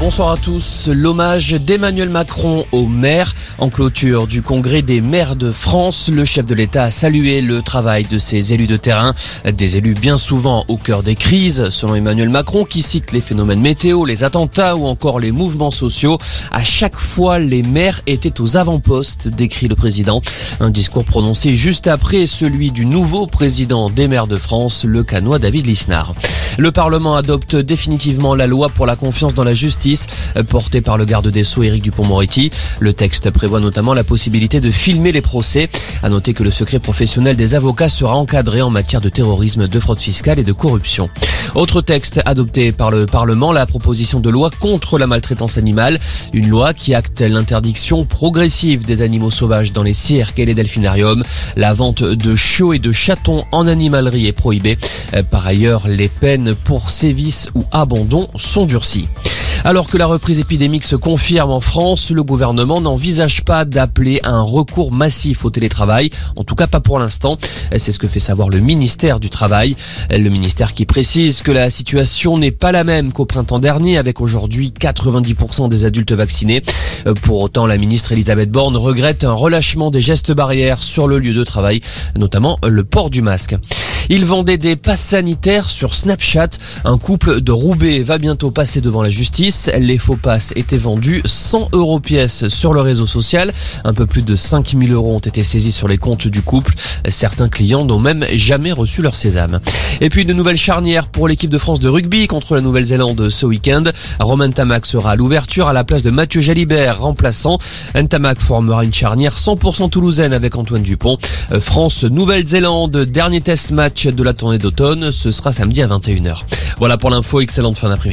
Bonsoir à tous. L'hommage d'Emmanuel Macron aux maires. En clôture du congrès des maires de France, le chef de l'État a salué le travail de ces élus de terrain, des élus bien souvent au cœur des crises, selon Emmanuel Macron, qui cite les phénomènes météo, les attentats ou encore les mouvements sociaux. À chaque fois, les maires étaient aux avant-postes, décrit le président. Un discours prononcé juste après celui du nouveau président des maires de France, le canois David Lisnard. Le Parlement adopte définitivement la loi pour la confiance dans la justice, portée par le garde des Sceaux Éric Dupont-Moretti. Le texte prévoit notamment la possibilité de filmer les procès. À noter que le secret professionnel des avocats sera encadré en matière de terrorisme, de fraude fiscale et de corruption. Autre texte adopté par le Parlement, la proposition de loi contre la maltraitance animale. Une loi qui acte l'interdiction progressive des animaux sauvages dans les cirques et les delphinariums. La vente de chiots et de chatons en animalerie est prohibée. Par ailleurs, les peines pour sévices ou abandon sont durcies. Alors que la reprise épidémique se confirme en France, le gouvernement n'envisage pas d'appeler un recours massif au télétravail, en tout cas pas pour l'instant. C'est ce que fait savoir le ministère du Travail. Le ministère qui précise que la situation n'est pas la même qu'au printemps dernier, avec aujourd'hui 90% des adultes vaccinés. Pour autant, la ministre Elisabeth Borne regrette un relâchement des gestes barrières sur le lieu de travail, notamment le port du masque. Il vendait des passes sanitaires sur Snapchat. Un couple de Roubaix va bientôt passer devant la justice. Les faux passes étaient vendus 100 euros pièce sur le réseau social. Un peu plus de 5000 euros ont été saisis sur les comptes du couple. Certains clients n'ont même jamais reçu leur sésame. Et puis de nouvelles charnières pour l'équipe de France de rugby contre la Nouvelle-Zélande ce week-end. Roman Tamac sera à l'ouverture à la place de Mathieu Jalibert, remplaçant. Ntamak formera une charnière 100% toulousaine avec Antoine Dupont. France-Nouvelle-Zélande, dernier test de la tournée d'automne. Ce sera samedi à 21h. Voilà pour l'info. Excellente fin d'après-midi.